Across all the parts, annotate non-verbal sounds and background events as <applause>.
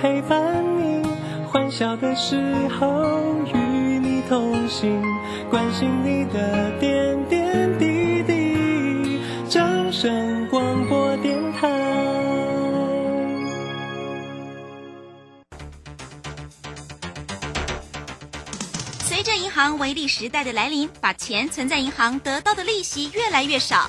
陪伴你，欢笑的时候与你同行，关心你的点点滴滴。掌声广播电台。随着银行微利时代的来临，把钱存在银行得到的利息越来越少。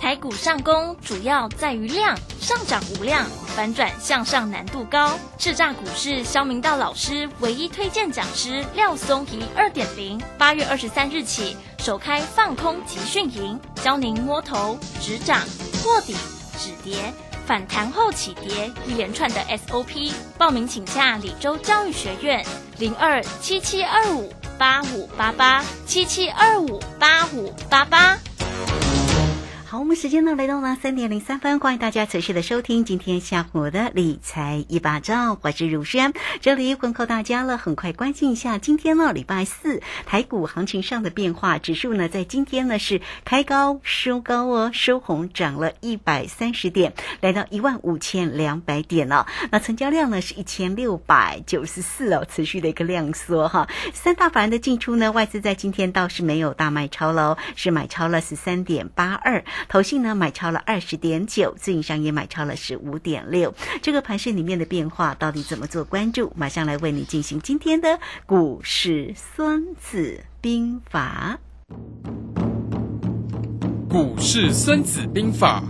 台股上攻主要在于量，上涨无量，反转向上难度高。叱咤股市肖明道老师唯一推荐讲师廖松怡二点零，八月二十三日起首开放空集训营，教您摸头、止涨、破底、止跌、反弹后起跌一连串的 SOP。报名请假李州教育学院零二七七二五八五八八七七二五八五八八。好，我们时间呢来到了三点零三分，欢迎大家持续的收听今天下午的理财一把照，我是如轩，这里问候大家了。很快关心一下今天呢礼拜四台股行情上的变化，指数呢在今天呢是开高收高哦，收红涨了一百三十点，来到一万五千两百点了。那成交量呢是一千六百九十四哦，持续的一个量缩哈。三大法人的进出呢，外资在今天倒是没有大卖超喽，是买超了十三点八二。投信呢买超了二十点九，自营商也买超了十五点六。这个盘市里面的变化到底怎么做关注？马上来为你进行今天的股市孙子兵法。股市孙子兵法，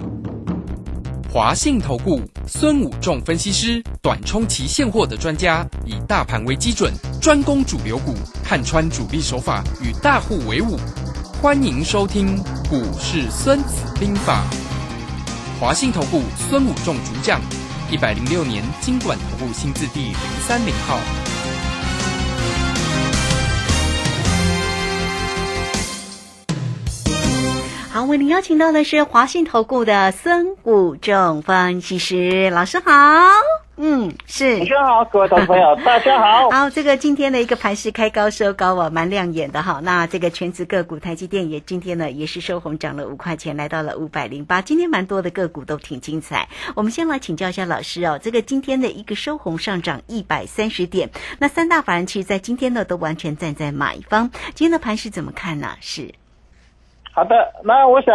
华信投顾孙武仲分析师，短冲期现货的专家，以大盘为基准，专攻主流股，看穿主力手法，与大户为伍。欢迎收听《股市孙子兵法》，华信投顾孙武仲主讲，一百零六年经管投顾新字第零三零号。好，为您邀请到的是华信投顾的孙武仲分析师老师好。嗯，是。主持人好，各位投资朋友，<laughs> 大家好。好，这个今天的一个盘是开高收高啊，蛮亮眼的哈。那这个全职个股，台积电也今天呢也是收红，涨了五块钱，来到了五百零八。今天蛮多的个股都挺精彩。我们先来请教一下老师哦，这个今天的一个收红上涨一百三十点，那三大法人其实在今天呢都完全站在买方。今天的盘是怎么看呢？是。好的，那我想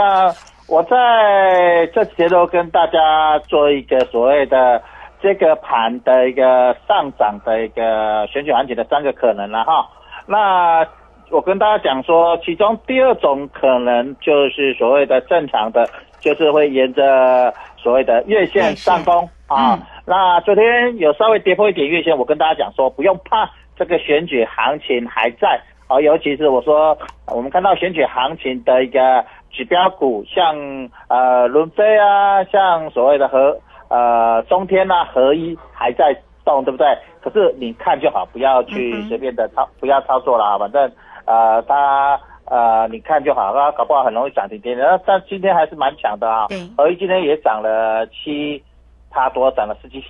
我在这节都跟大家做一个所谓的这个盘的一个上涨的一个选举行情的三个可能了哈。那我跟大家讲说，其中第二种可能就是所谓的正常的，就是会沿着所谓的月线上攻啊。那昨天有稍微跌破一点月线，我跟大家讲说，不用怕，这个选举行情还在。啊，尤其是我说，我们看到选举行情的一个指标股，像呃伦飞啊，像所谓的和呃中天啊，合一还在动，对不对？可是你看就好，不要去随便的操，不要操作了，反正呃它呃你看就好，它搞不好很容易涨停跌停。但今天还是蛮强的啊，合一今天也涨了七，它多涨了十几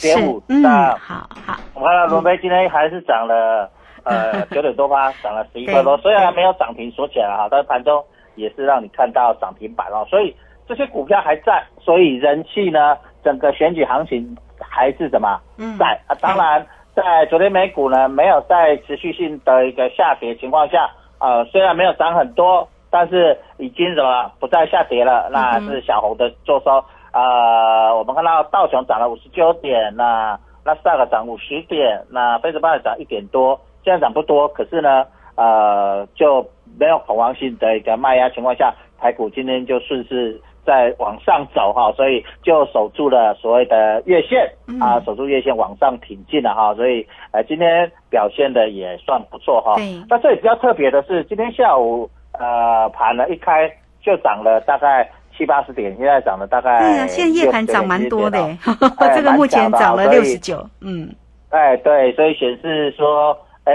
点五，那好好，我看到龙飞今天还是涨了。呃，九点多吧，<laughs> 涨了十一块多，虽然没有涨停锁起来哈，但是盘中也是让你看到涨停板哦，所以这些股票还在，所以人气呢，整个选举行情还是什么在啊？当然，在昨天美股呢没有在持续性的一个下跌情况下，呃，虽然没有涨很多，但是已经什么不再下跌了，那是小红的做收。呃，我们看到道琼涨了五十九点，那那斯达克涨五十点，那费城半导涨一点多。现在涨不多，可是呢，呃，就没有恐慌性的一个卖压情况下，台股今天就顺势在往上走哈，所以就守住了所谓的月线啊，守住月线往上挺进了哈，所以呃今天表现的也算不错哈。那这里比较特别的是，今天下午呃盘呢一开就涨了大概七八十点，现在涨了大概对啊，现在夜盘涨蛮多的，<laughs> 这个目前涨了六十九，嗯。哎，对，所以显示说，哎，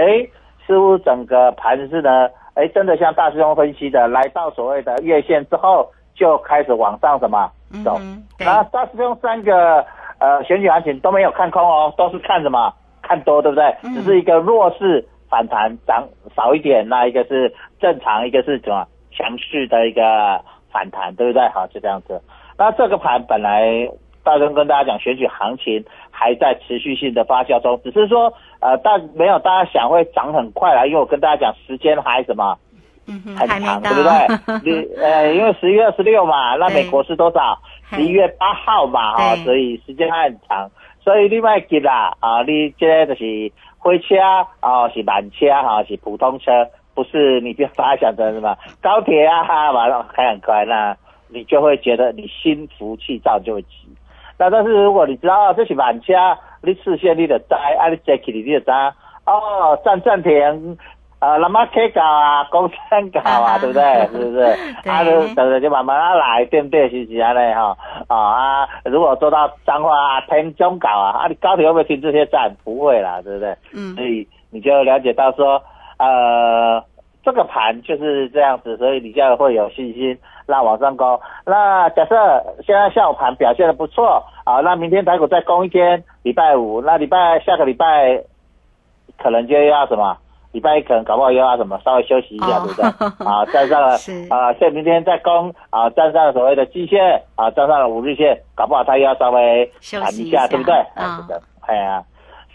似乎整个盘是呢，哎，真的像大师兄分析的，来到所谓的月线之后，就开始往上什么走。那大师兄三个呃选举行情都没有看空哦，都是看什么？看多，对不对？嗯只是一个弱势反弹涨少一点，那一个是正常，一个是什么强势的一个反弹，对不对？好，就这样子。那这个盘本来大中跟大家讲，选举行情还在持续性的发酵中，只是说呃大没有大家想会涨很快啦，因为我跟大家讲时间还什么嗯，很长，对不对？<laughs> 你呃，因为十一月二十六嘛，那美国是多少？十一月八号嘛，哈、对所以时间还很长。所以你卖急啦，啊，你这个就是火车啊，是慢车哈、是普通车，不是你不要把它想成什么高铁啊，哈，完了开很快，那你就会觉得你心浮气躁，就会急。那但是如果你知道、哦、这是慢车，你视线你就知，啊，你坐起你你就知，哦，站暂停。呃，那么 K 搞啊，公山搞啊，啊对不对？是不是？对啊，就等着就慢慢啊来，对不对？是不是啊嘞哈？啊啊，如果做到彰化啊、天中搞啊，啊，你高铁会不会停这些站？不会啦，对不对？嗯所以你就了解到说，呃，这个盘就是这样子，所以你就会有信心那往上攻。那假设现在下午盘表现的不错啊，那明天台股再攻一天，礼拜五，那礼拜下个礼拜可能就要什么？礼拜一可能搞不好又要什么稍微休息一下，哦对不对？啊，<laughs> 站上了啊，现在明天再攻啊，站上了所谓的季线啊，站上了五日线，搞不好他又要稍微弹一下，休息一下对不对？啊啊，是的，哎呀、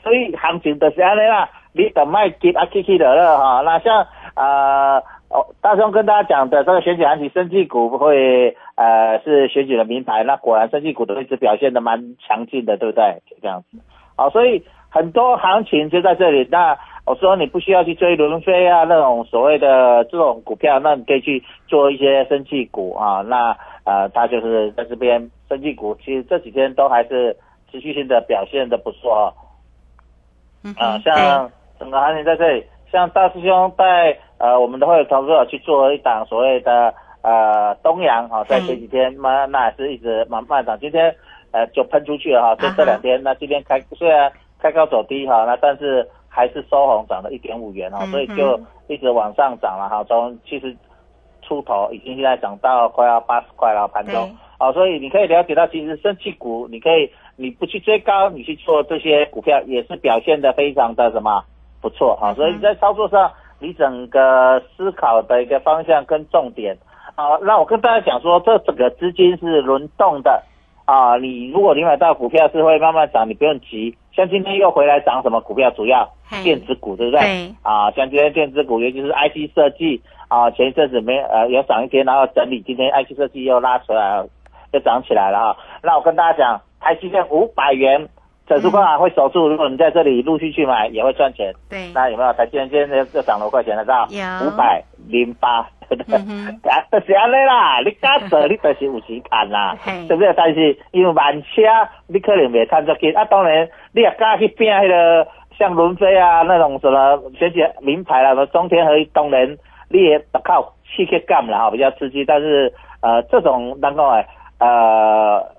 所以行情就是安尼啦，你等卖急啊，起起落落哈。那像呃，哦，大兄跟大家讲的这个选举行情，生技股会呃是选举的名牌，那果然生技股都一直表现的蛮强劲的，对不对？就这样子。好，所以很多行情就在这里。那我说你不需要去追轮飞啊那种所谓的这种股票，那你可以去做一些生技股啊。那呃，它就是在这边生技股，其实这几天都还是持续性的表现的不错。啊，像整个行情在这里，像大师兄带呃我们的会员投资者去做一档所谓的呃东阳哈、在这几天嘛那也是一直慢慢涨，今天呃就喷出去了哈，这这两天那今天开虽然开高走低哈，那但是还是收红涨了一点五元哈，嗯所以就一直往上涨了哈，从七十出头已经现在涨到快要八十块了盘中。好。哦，所以你可以了解到，其实升气股，你可以你不去追高，你去做这些股票，也是表现的非常的什么不错哈、所以在操作上，你整个思考的一个方向跟重点。啊，那我跟大家讲说，这整个资金是轮动的啊，你如果你买到股票是会慢慢涨，你不用急。像今天又回来涨什么股票？主要嘿电子股，对不对？对啊，像今天电子股，尤其是 IC 设计啊，前一阵子没呃有涨一天，然后整理，今天 IC 设计又拉出来了，又涨起来了啊。那我跟大家讲，台积电五百元，整数关卡会守住，如果你在这里陆续去买，也会赚钱。对，那有没有台积电今天又又涨了五块钱了？知道？五百零八，<laughs> 啊，就是安尼啦，你加 <laughs> 做你就是有钱赚啦嘿，对不对？但是因为慢车，你可能袂看足紧啊。当然，你也加去拼迄个像伦飞啊那种什么学习名牌啦，什么中天合一，当然你也靠刺激感啦，哈，比较刺激。但是呃，这种能够哎呃。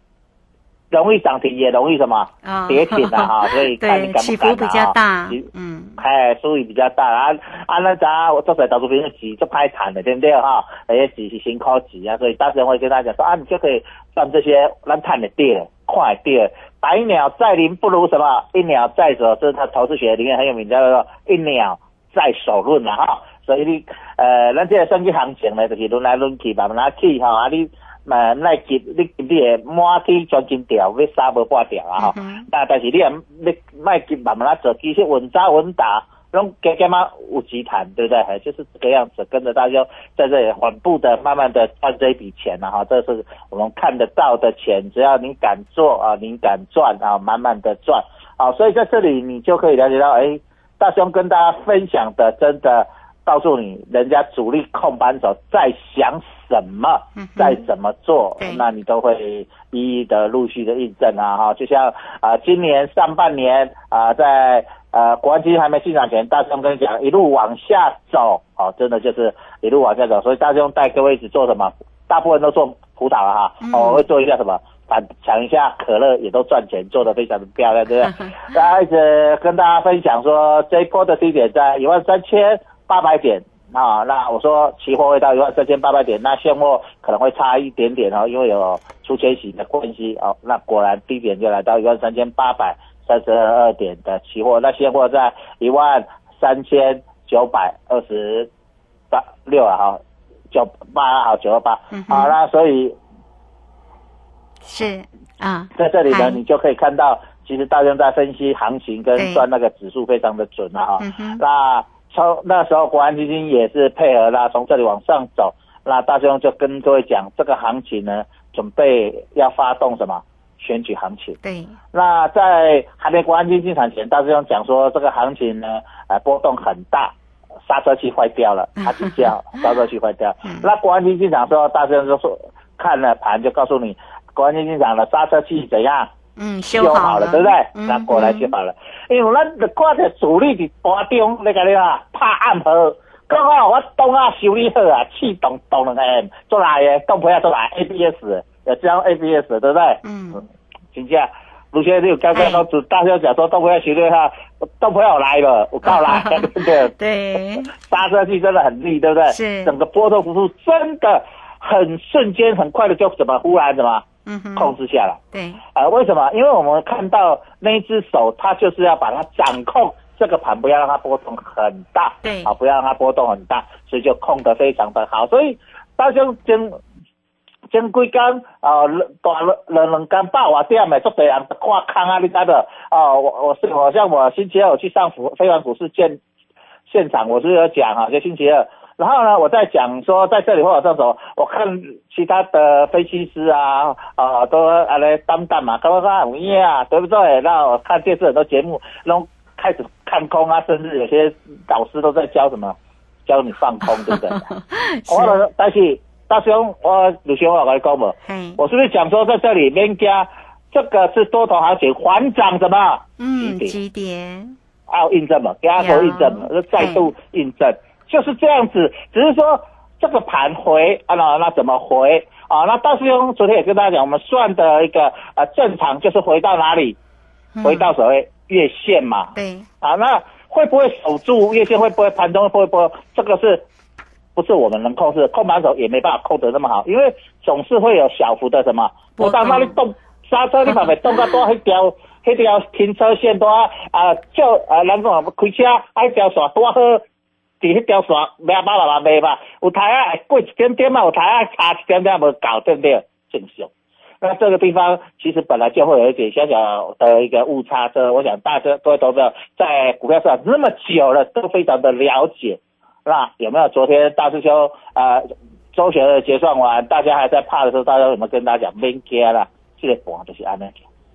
容易涨停，也容易什么啊跌停的 <laughs> 哈，所以看你对，敢不敢啊起伏比较大，嗯，哎，收益比较大啊啊，那咱我做在投资朋友急就拍谈的，对不对哈？那些急是辛苦急啊，所以大师会跟大家讲说啊，你就可以赚这些咱探的跌，快跌。百鸟在林不如什么？一鸟在手，这是他投资学里面很有名，叫做一鸟在手论了哈。所以你呃，咱这个升级行情呢，就是轮来轮去，慢慢来去哈。啊，你呃，来急你你会满天钻金条，要杀无半条啊哈。嗯哼那但是你也你卖急慢慢来做，其实稳扎稳打，拢加加嘛有钱谈，对不对？就是这个样子，跟着大家在这里缓步的、慢慢的赚这一笔钱啊，哈，这是我们看得到的钱，只要你敢做啊，你敢赚啊，慢慢的赚啊，所以在这里你就可以了解到，哎，大兄跟大家分享的真的。告诉你，人家主力控盘手在想什么嗯哼，在怎么做对，那你都会一一的陆续的印证啊哈。就像啊、今年上半年啊、在呃国安基金还没进场前，大兄跟你讲一路往下走，哦，真的就是一路往下走。所以大兄带各位一直做什么？大部分都做辅导了哈，我会做一下什么反抢一下可乐也都赚钱，做的非常的漂亮，对不对？<laughs> 大家一直跟大家分享说，这一波的低点在一万三千八百点啊。那我说期货会到一万三千八百点，那现货可能会差一点点哦，因为有出千洗的关系哦。那果然低点就来到一万三千八百三十二点的期货，那现货在一万三千九百二十八六啊，哈，九八好九二八，好，那所以。是啊，在这里呢，你就可以看到，其实大家在分析行情跟算那个指数非常的准啊哈、嗯哼那从那时候国安基金也是配合啦，从这里往上走。那大兄就跟各位讲，这个行情呢，准备要发动什么选举行情。对，那在还没国安基金进场前，大师兄讲说这个行情呢，呃，波动很大，刹车器坏掉了，它只叫 <laughs> 刹车器坏掉。那国安基金进场之后，大师兄就说看了盘就告诉你，国安基金进场的刹车器怎样嗯，修好好了，对不对？嗯那果然修好了，因为咱就看着主力伫盘中，你讲你啊，拍暗号。刚好我东啊修理好啊，气动动两下，做来的，动不要做来 ABS，有这样 ABS，对不对？嗯，真正，卢先生，刚刚都大家讲说动不要修理哈，动不要来了，我告来，对不对？对，刹车器真的很利，对不对？是整个波动幅度真的很瞬间、很快的就怎么忽然怎么嗯哼，控制下来。对，啊、为什么？因为我们看到那一只手，它就是要把它掌控这个盘，不要让它波动很大，对啊，不要让它波动很大，所以就控得非常的好。所以大家前前几天啊，大两两天八瓦点的，足多人看空啊，你知道？哦，我我是好像我星期二我去上福非凡股市见现场，我是有讲啊，就星期二。然后呢，我在讲说，在这里或者这种，我看其他的分析师啊，啊、都啊来担当嘛，刚刚刚五夜啊，对不对？那我看电视很多节目，然后开始看空啊，甚至有些导师都在教什么，教你放空，对不对？<laughs> 我了，但是大兄，我鲁兄，我跟你讲嘛，嘿，我是不是讲说在这里面加这个是多头行情，缓涨什么？嗯，几点？几点？还有印证嘛，给他头印证嘛，就再度印证，就是这样子。只是说这个盘回啊，那那怎么回啊？那大师兄昨天也跟大家讲，我们算的一个呃正常就是回到哪里？嗯回到所谓月线嘛。对，啊，那会不会守住月线？会不会盘中会不会？这个是不是我们能控制？控盘手也没办法控得那么好，因为总是会有小幅的什么，我到那里动刹车，你把没动到多黑条迄条停车线多啊，啊，就啊，咱讲开车啊，迄条线多好。伫迄条线卖吧啦嘛卖吧，有台啊过一点点嘛，有台啊差一点点无搞，对不对？正常。那这个地方其实本来就会有一点小小的一个误差，这我想大家各位投资者在股票市场那么久了，都非常的了解。是吧有没有昨天大师兄呃周旋的结算完，大家还在怕的时候，大家有没有跟大家讲免惊啦？这个盘就是安尼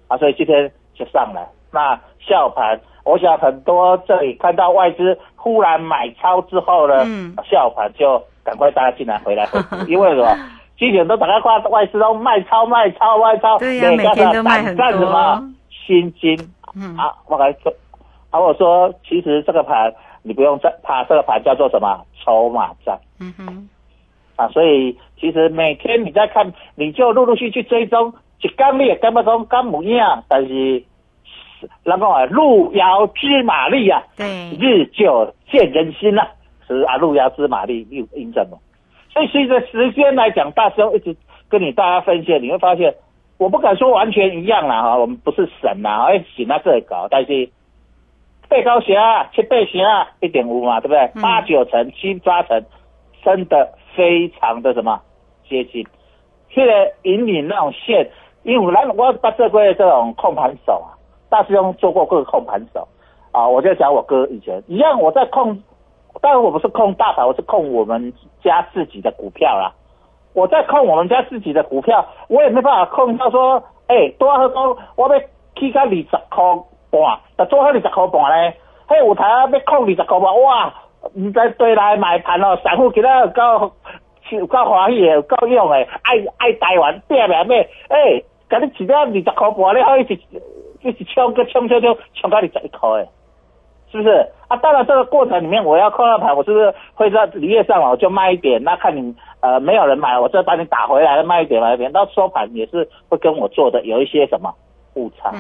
啊，所以今天就上来。那下午盘，我想很多这里看到外资忽然买超之后呢，嗯。下午盘就赶快大家进来回来，<laughs> 因为什么？之前都大家看外资都卖超卖超卖超，对呀每天都卖很多胆战什么心惊嗯，啊！我来说，啊，我说其实这个盘你不用再怕，这个盘叫做什么筹码战。嗯哼，啊，所以其实每天你在看，你就陆陆续续追踪，一刚你也根本讲干不一样，但是人讲啊，路遥知马力啊，对，日久见人心呐、是啊，路遥知马力又印证了。所以随着时间来讲，大师兄一直跟你大家分析，你会发现，我不敢说完全一样啦哈，我们不是神呐，哎，行啊这里搞，但是背高型啊、七倍型啊，一点五嘛，对不对？嗯八九成、七八成，真的非常的什么接近。这个引领那种线，因为咱我把这个这种控盘手啊，大师兄做过各个控盘手。啊，我就讲我哥以前一样，我在控，当然我不是控大盘，我是控我们家自己的股票啦。我在控我们家自己的股票，我也没办法控到说，哎、多好讲，我要起到二十块半，但做好二十块半咧，嘿，有台啊要控二十块半，哇，唔知对来买盘哦，散户今仔有够有够欢喜的，够用的，爱爱台湾拼命买，诶、甲你一了二十块半，你可以一直一直冲个敲敲敲敲到二十一块诶。是不是啊？当然，这个过程里面我要扣到盘，我是不是会在离业上网我就卖一点？那看你呃没有人买，我再把你打回来卖一点卖一点，到收盘也是会跟我做的有一些什么误差。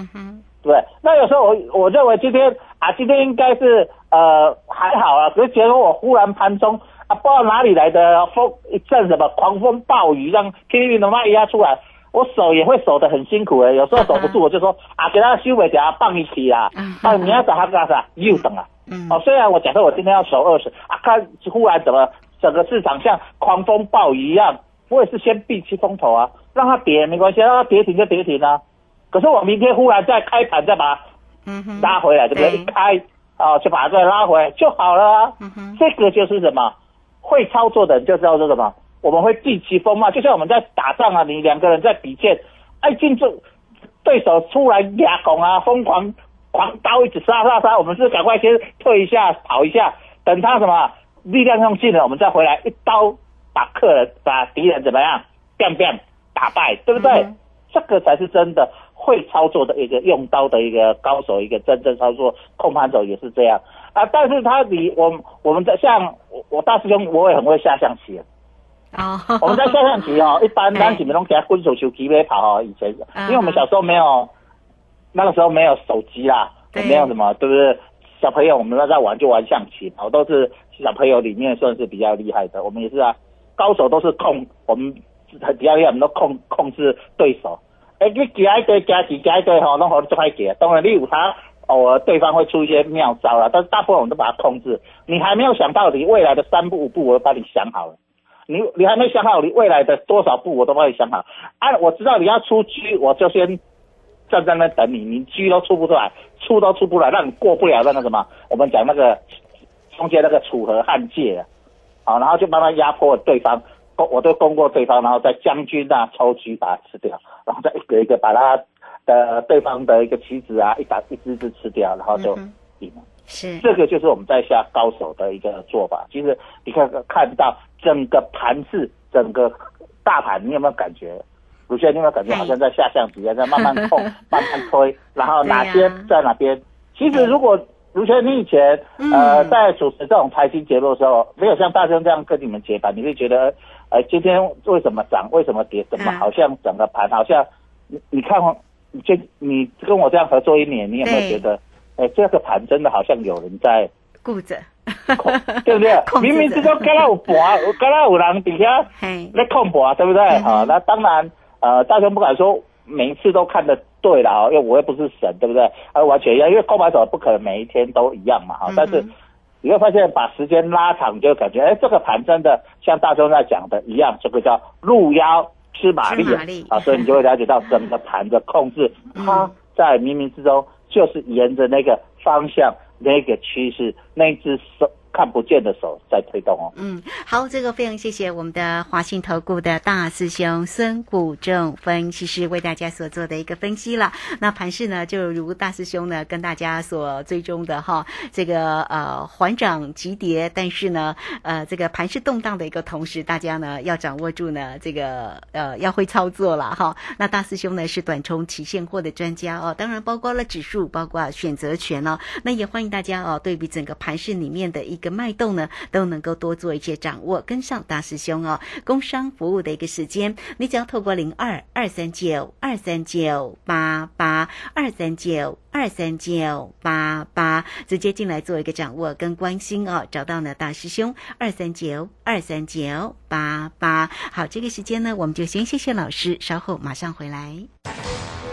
对，那有时候我我认为今天啊，今天应该是呃还好啊，可是结果我忽然盘中啊，不知道哪里来的风一阵什么狂风暴雨，让 K V 的卖压出来，我守也会守得很辛苦诶、有时候守不住，我就说啊，给他修尾，给他放一起啊嗯，放明天早上干啥又等啊。嗯哦，虽然我假设我今天要守二十啊，看忽然怎么整个市场像狂风暴雨一样，我也是先避其风头啊，让它跌没关系，让它跌停就跌停啊。可是我明天忽然再开盘再把它嗯哼，拉回来，对不对？一开哦，就把它再拉回来就好了啊。嗯哼，这个就是什么？会操作的人就知道是什么？我们会避其锋芒，就像我们在打仗啊，你两个人在比剑，哎，进这对手出来压拱啊，疯狂狂刀一直杀杀杀，我们是赶快先退一下，跑一下，等他什么力量用尽了，我们再回来一刀把客人把敌人怎么样变变打败，对不对？这个才是真的会操作的一个用刀的一个高手，一个真正操作控盘手也是这样啊。但是他比我我们在像我我大师兄，我也很会下象棋。哦，我们在下象棋哦，<laughs> 一般哎咱前面都给他滚手球棋呗跑哦，以前嗯因为我们小时候没有那个时候没有手机啦，对没有什么，对不对？小朋友我们那在玩就玩象棋嘛，我都是小朋友里面算是比较厉害的。我们也是啊，高手都是控，我们很比较厉害，我们都控控制对手。哎，你夹一堆夹几夹一堆哈，弄好就快给。当然你有他偶尔对方会出一些妙招啦，但是大部分我们都把它控制。你还没有想到你未来的三步五步，我都帮你想好了。你你还没想好你未来的多少步，我都帮你想好。啊，我知道你要出车，我就先站在那等你，你车都出不出来，出都出不来，让你过不了那个什么，我们讲那个中间那个楚河汉界啊，好，然后就慢慢压迫对方，攻我都攻过对方，然后再将军啊抽车把它吃掉，然后再一个一个把他的对方的一个棋子啊一把一只只吃掉，然后就赢了。是，这个就是我们在下高手的一个做法。其实你看看到整个盘势，整个大盘，你有没有感觉？卢轩，你有没有感觉好像在下象棋一样，在慢慢控、<laughs> 慢慢推，然后哪对呀边在哪边？其实如果卢轩你以前呃嗯在主持这种财经节目的时候，没有像大兄这样跟你们解盘，你会觉得呃今天为什么涨，为什么跌，怎么嗯好像整个盘好像你你看你就你跟我这样合作一年，你有没有觉得？哎，这个盘真的好像有人在顾着，控，对不对？<laughs> 明明之中刚刚有盘，刚刚有人底下嘿，在控盘，对不对？嗯哼好，那当然，呃，大雄不敢说每一次都看的对了，啊，因为我又不是神，对不对？啊，完全一样，因为购买手不可能每一天都一样嘛，哈。但是你会发现，把时间拉长，你就感觉，哎，这个盘真的像大雄在讲的一样，这个叫入腰吃马力。啊，所以你就会了解到整个盘的控制，<laughs> 嗯。它在冥冥之中就是沿着那个方向、那个趋势、那只手看不见的手在推动哦。嗯，好，这个非常谢谢我们的华信投顾的大师兄孙谷正分析师为大家所做的一个分析了。那盘势呢，就如大师兄呢跟大家所追踪的哈，这个呃缓涨急跌，但是呢，呃这个盘势动荡的一个同时，大家呢要掌握住呢这个呃要会操作了哈。那大师兄呢是短冲期现货的专家哦，当然包括了指数，包括选择权哦。那也欢迎大家哦，对比整个盘势里面的一个脉动呢，都能够多做一些掌握，跟上大师兄哦。工商服务的一个时间，你只要透过零二二三九二三九八八二三九二三九八八直接进来做一个掌握跟关心哦，找到呢大师兄二三九二三九八八。好，这个时间呢，我们就先谢谢老师，稍后马上回来。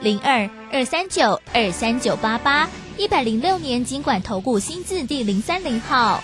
零二二三九二三九八八，一百零六年尽管投顾新字第零三零号。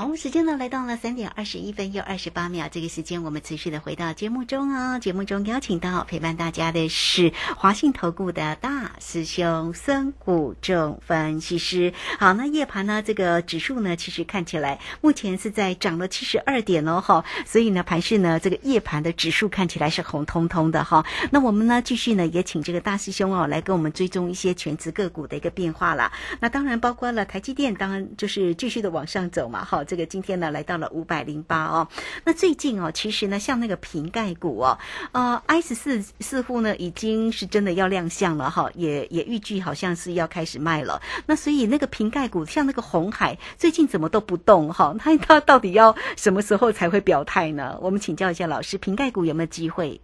好，时间呢来到了三点二十一分又二十八秒，这个时间我们持续的回到节目中哦。节目中邀请到陪伴大家的是华信投顾的大师兄孙谷正分析师。好，那夜盘呢，这个指数呢，其实看起来目前是在涨了七十二点哦，哈，所以呢，盘市呢，这个夜盘的指数看起来是红彤彤的哈。那我们呢，继续呢，也请这个大师兄哦来跟我们追踪一些全职个股的一个变化啦。那当然包括了台积电，当然就是继续的往上走嘛，哈。这个今天呢来到了五百零八哦，那最近哦，其实呢像那个瓶盖股哦，呃，i 四似乎呢已经是真的要亮相了哈，也也预计好像是要开始卖了。那所以那个瓶盖股像那个红海最近怎么都不动哈？<laughs> 它它到底要什么时候才会表态呢？我们请教一下老师，瓶盖股有没有机会？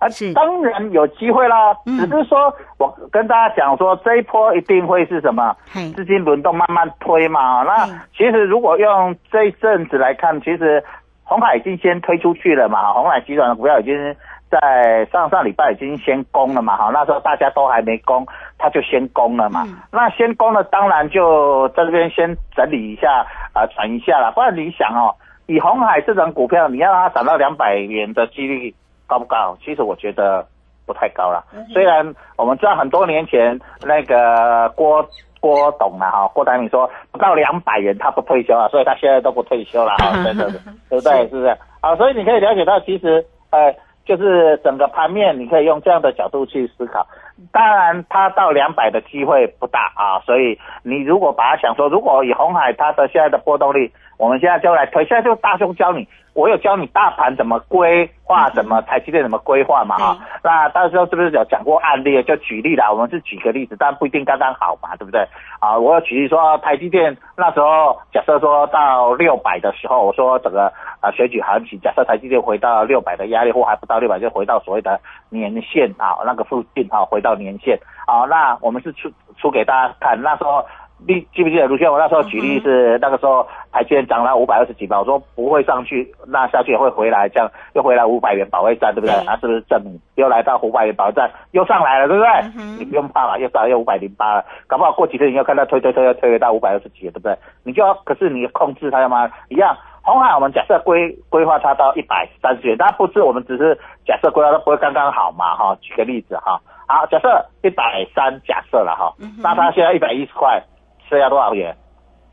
啊，是当然有机会啦，只是说我跟大家讲说，这一波一定会是什么资金轮动慢慢推嘛。那其实如果用这一阵子来看，其实红海已经先推出去了嘛，红海集团的股票已经在上上礼拜已经先攻了嘛。哈，那时候大家都还没攻，他就先攻了嘛。那先攻了，当然就在这边先整理一下啊，转一下了。不然你想哦，以红海这种股票，你要让它涨到两百元的几率。高不高？其实我觉得不太高了。虽然我们知道很多年前那个郭郭董啊，哈，郭台铭说不到两百元他不退休啊，所以他现在都不退休了啊，真的，<laughs> 对不对？是不是？啊，所以你可以了解到，其实呃，就是整个盘面，你可以用这样的角度去思考。当然，它到两百的机会不大啊，所以你如果把它想说，如果以红海它的现在的波动率，我们现在就来推，现在就大兄教你。我有教你大盘怎么规划，怎么台积电怎么规划嘛哈？那到时候是不是有讲过案例？就举例啦，我们是举个例子，但不一定刚刚好嘛，对不对？啊，我有举例说台积电那时候假设说到六百的时候，我说整个啊选举行情，假设台积电回到六百的压力或还不到六百，就回到所谓的年限啊那个附近啊，回到年限啊，那我们是出出给大家看，那时候。你记不记得卢轩？我那时候举例是那个时候台积电涨了五百二十几吧，我说不会上去，那下去也会回来，这样又回来五百元保卫战，对不对？那是不是证明又来到五百元保卫战，又上来了，对不对？你不用怕了，又涨又五百零八了，搞不好过几天你又看到推推推又推到五百二十几了，对不对？你就要可是你控制它吗？一样，红海我们假设规规划它到一百三十元，但不是我们只是假设规划它不会刚刚好嘛？哈，举个例子哈，好，假设一百三假设了哈，那它现在一百一十块。这要多少元？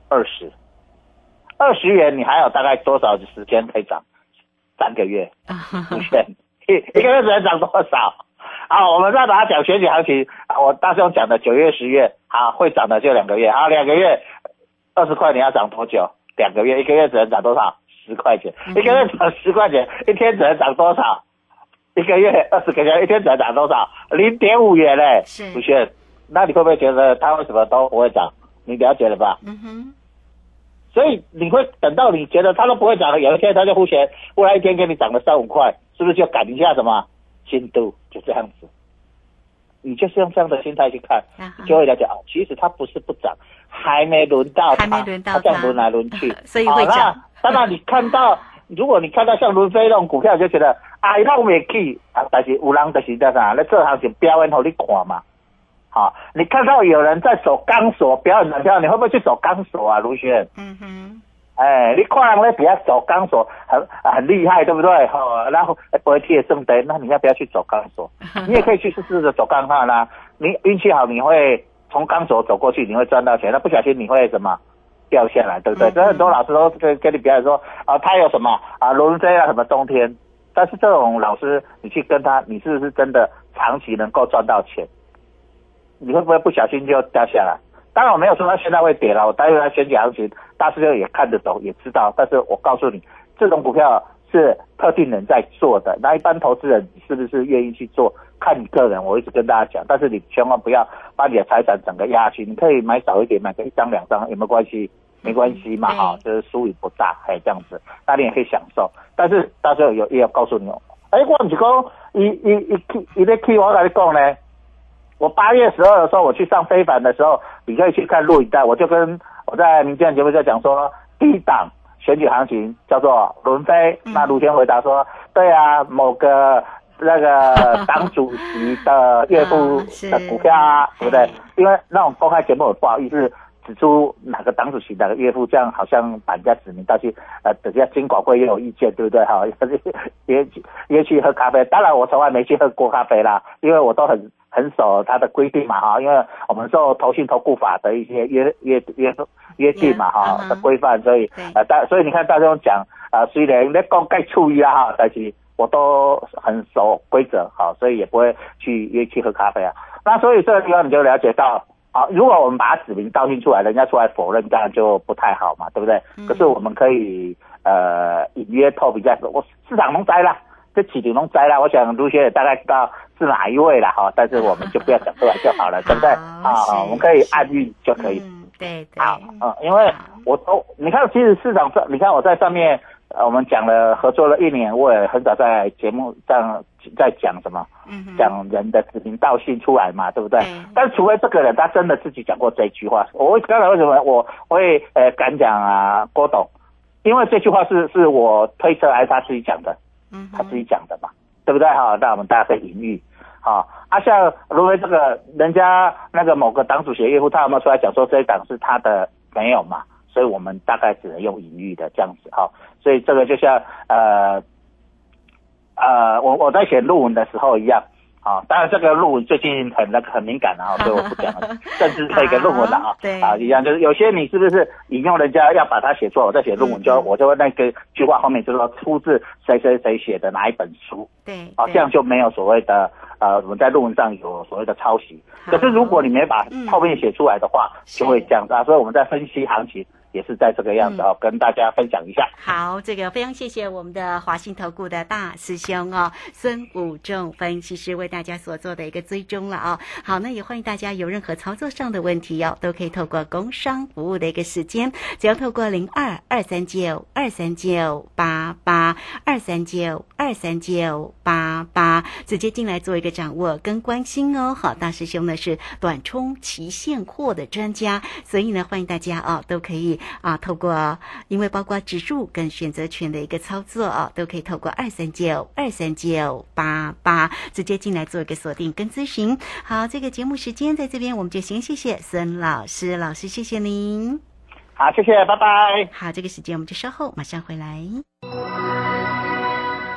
二十，二十元，你还有大概多少时间可以涨？三个月，<laughs> 不选一一个月只能涨多少？好，我们再把它讲选举行情。我大兄讲的九月、十月，好，会涨的就两个月。好，两个月二十块，你要涨多久？两个月，一个月只能涨多少？十块钱，一个月涨十块钱，一天只能涨多少？一个月二十个月，一天只能涨多少？零点五元嘞，不选，那你会不会觉得它为什么都不会涨？你了解了吧？嗯哼，所以你会等到你觉得它都不会涨了，有一天它就忽然忽然一天给你涨了三五块，是不是就赶一下什么进度？就这样子，你就是用这样的心态去看，你就会了解啊。其实它不是不涨，还没轮到它，它这样轮来轮去，<laughs> 所以会涨。当然你看到，如果你看到像伦飞那种股票，就觉得啊，那我们也可以啊，但是有人就是在啥，那这行情表演给你看嘛。啊，你看到有人在走钢索表演股票，你会不会去走钢索啊，卢轩？嗯哼，哎，你看人咧比较走钢索很很厉害，对不对？哈，然后不会贴正灯，那你要不要去走钢索？<laughs> 你也可以去试试着走钢化啦。你运气好，你会从钢索走过去，你会赚到钱。那不小心你会什么掉下来，对不对？所以很多老师都跟跟你表演说啊，他有什么啊，轮飞啊，什么冬天。但是这种老师，你去跟他，你是不是真的长期能够赚到钱？你会不会不小心就掉下来？当然我没有说它现在会跌了，我待会它选举行情，大师兄也看得懂，也知道。但是我告诉你，这种股票是特定人在做的，那一般投资人是不是愿意去做？看你个人。我一直跟大家讲，但是你千万不要把你的财产整个压去。你可以买少一点，买个一张两张，有没有关系？没关系嘛，哈，就是输赢不大，还这样子，那你也可以享受。但是大师兄有也要告诉你哦，哎，我唔是讲，一一一 K 一个 K，我跟你讲呢。我八月十二的时候，我去上非凡的时候，你可以去看录影带。我就跟我在民间节目在讲说，第一档选举行情叫做轮飞。那卢天回答说，对啊，某个那个 <laughs> 党主席的岳父的股票啊，对不对？因为那种公开节目不好意思指出哪个党主席哪个岳父，这样好像把人家指名道姓，呃，等下金管会又有意见，对不对？哈，约约约去喝咖啡，当然我从来没去喝过咖啡啦，因为我都很很守他的规定嘛，哈，因为我们受投信投顾法的一些约约约约定嘛，哈的规范，所以呃，大所以你看大家讲啊，虽然那讲该注意啊，哈，但是我都很守规则，好，所以也不会去约去喝咖啡啊。那所以这个地方你就了解到。好，如果我们把它指名道姓出来，人家出来否认，这样就不太好嘛，对不对？可是我们可以呃隐约透比较，我市场能摘了，这起顶能摘了。我想卢学也大概知道是哪一位了哈，但是我们就不要讲出来就好了，<laughs> 对不对？啊，我们可以暗喻就可以。对对。好，嗯，因为我都你看，其实市场上，你看我在上面。呃，我们讲了合作了一年，我也很少在节目上在讲什么，讲人的指名道姓出来嘛，对不对？但除非这个人他真的自己讲过这句话，我刚才为什么我会呃敢讲啊？郭董，因为这句话是是我推测还是他自己讲的，嗯，他自己讲的嘛，对不对？哈，那我们大家可以隐喻，好，啊，像如果这个人家那个某个党主席岳父，他有没有出来讲说这一党是他的？没有嘛，所以我们大概只能用隐喻的这样子，哈。所以这个就像呃呃，我我在写论文的时候一样啊。当然，这个论文最近很那个很敏感啊，<laughs> 所以我不讲了。政治这个论文了啊，<laughs> 对啊，一样就是有些你是不是引用人家要把它写出来？我在写论文就我就那个句话后面就说出自谁谁谁写的哪一本书？对啊，这样就没有所谓的呃我们在论文上有所谓的抄袭。可是如果你没把后面写出来的话，就会这样子啊。所以我们在分析行情。也是在这个样子哦，跟大家分享一下。好，这个非常谢谢我们的华信投顾的大师兄哦，孙武仲分析师为大家所做的一个追踪了啊。好，那也欢迎大家有任何操作上的问题哦，都可以透过工商服务的一个时间，只要透过零二二三九二三九八八二三九二三九八八直接进来做一个掌握跟关心哦。好，大师兄呢是短冲期现货的专家，所以呢欢迎大家哦都可以。啊，透过因为包括指数跟选择权的一个操作啊，都可以透过二三九二三九八八直接进来做一个锁定跟咨询。好，这个节目时间在这边，我们就先谢谢孙老师，老师谢谢您。好，谢谢，拜拜。好，这个时间我们就稍后马上回来。